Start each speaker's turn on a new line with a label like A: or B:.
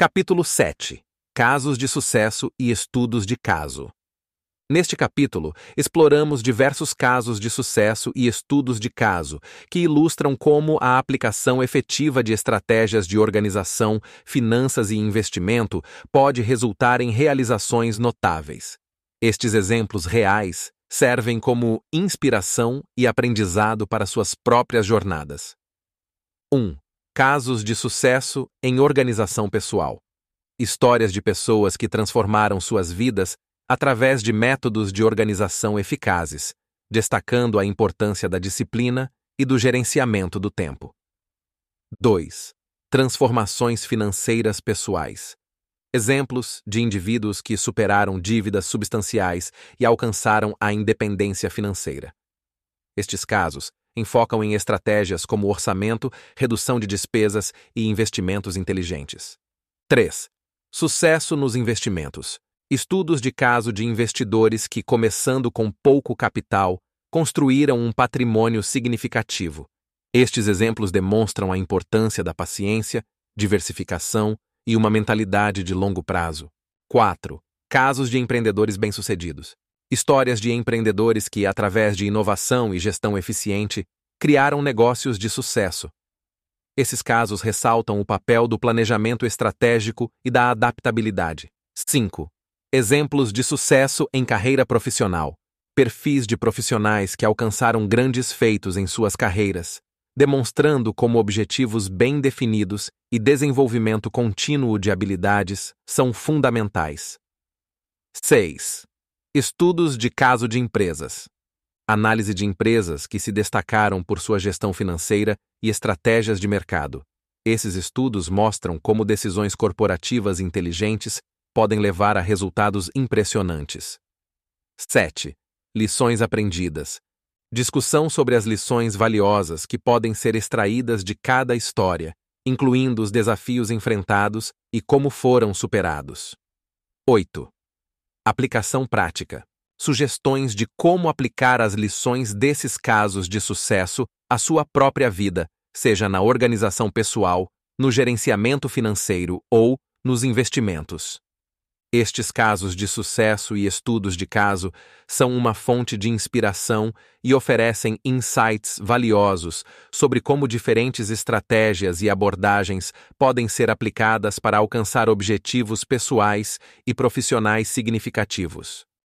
A: Capítulo 7 Casos de sucesso e estudos de caso. Neste capítulo, exploramos diversos casos de sucesso e estudos de caso que ilustram como a aplicação efetiva de estratégias de organização, finanças e investimento pode resultar em realizações notáveis. Estes exemplos reais servem como inspiração e aprendizado para suas próprias jornadas. 1. Casos de sucesso em organização pessoal. Histórias de pessoas que transformaram suas vidas através de métodos de organização eficazes, destacando a importância da disciplina e do gerenciamento do tempo. 2. Transformações financeiras pessoais. Exemplos de indivíduos que superaram dívidas substanciais e alcançaram a independência financeira. Estes casos enfocam em estratégias como orçamento, redução de despesas e investimentos inteligentes. 3. Sucesso nos investimentos. Estudos de caso de investidores que, começando com pouco capital, construíram um patrimônio significativo. Estes exemplos demonstram a importância da paciência, diversificação e uma mentalidade de longo prazo. 4. Casos de empreendedores bem-sucedidos. Histórias de empreendedores que, através de inovação e gestão eficiente, criaram negócios de sucesso. Esses casos ressaltam o papel do planejamento estratégico e da adaptabilidade. 5. Exemplos de sucesso em carreira profissional. Perfis de profissionais que alcançaram grandes feitos em suas carreiras, demonstrando como objetivos bem definidos e desenvolvimento contínuo de habilidades são fundamentais. 6. Estudos de caso de empresas. Análise de empresas que se destacaram por sua gestão financeira e estratégias de mercado. Esses estudos mostram como decisões corporativas inteligentes podem levar a resultados impressionantes. 7. Lições aprendidas. Discussão sobre as lições valiosas que podem ser extraídas de cada história, incluindo os desafios enfrentados e como foram superados. 8. Aplicação prática. Sugestões de como aplicar as lições desses casos de sucesso à sua própria vida, seja na organização pessoal, no gerenciamento financeiro ou nos investimentos. Estes casos de sucesso e estudos de caso são uma fonte de inspiração e oferecem insights valiosos sobre como diferentes estratégias e abordagens podem ser aplicadas para alcançar objetivos pessoais e profissionais significativos.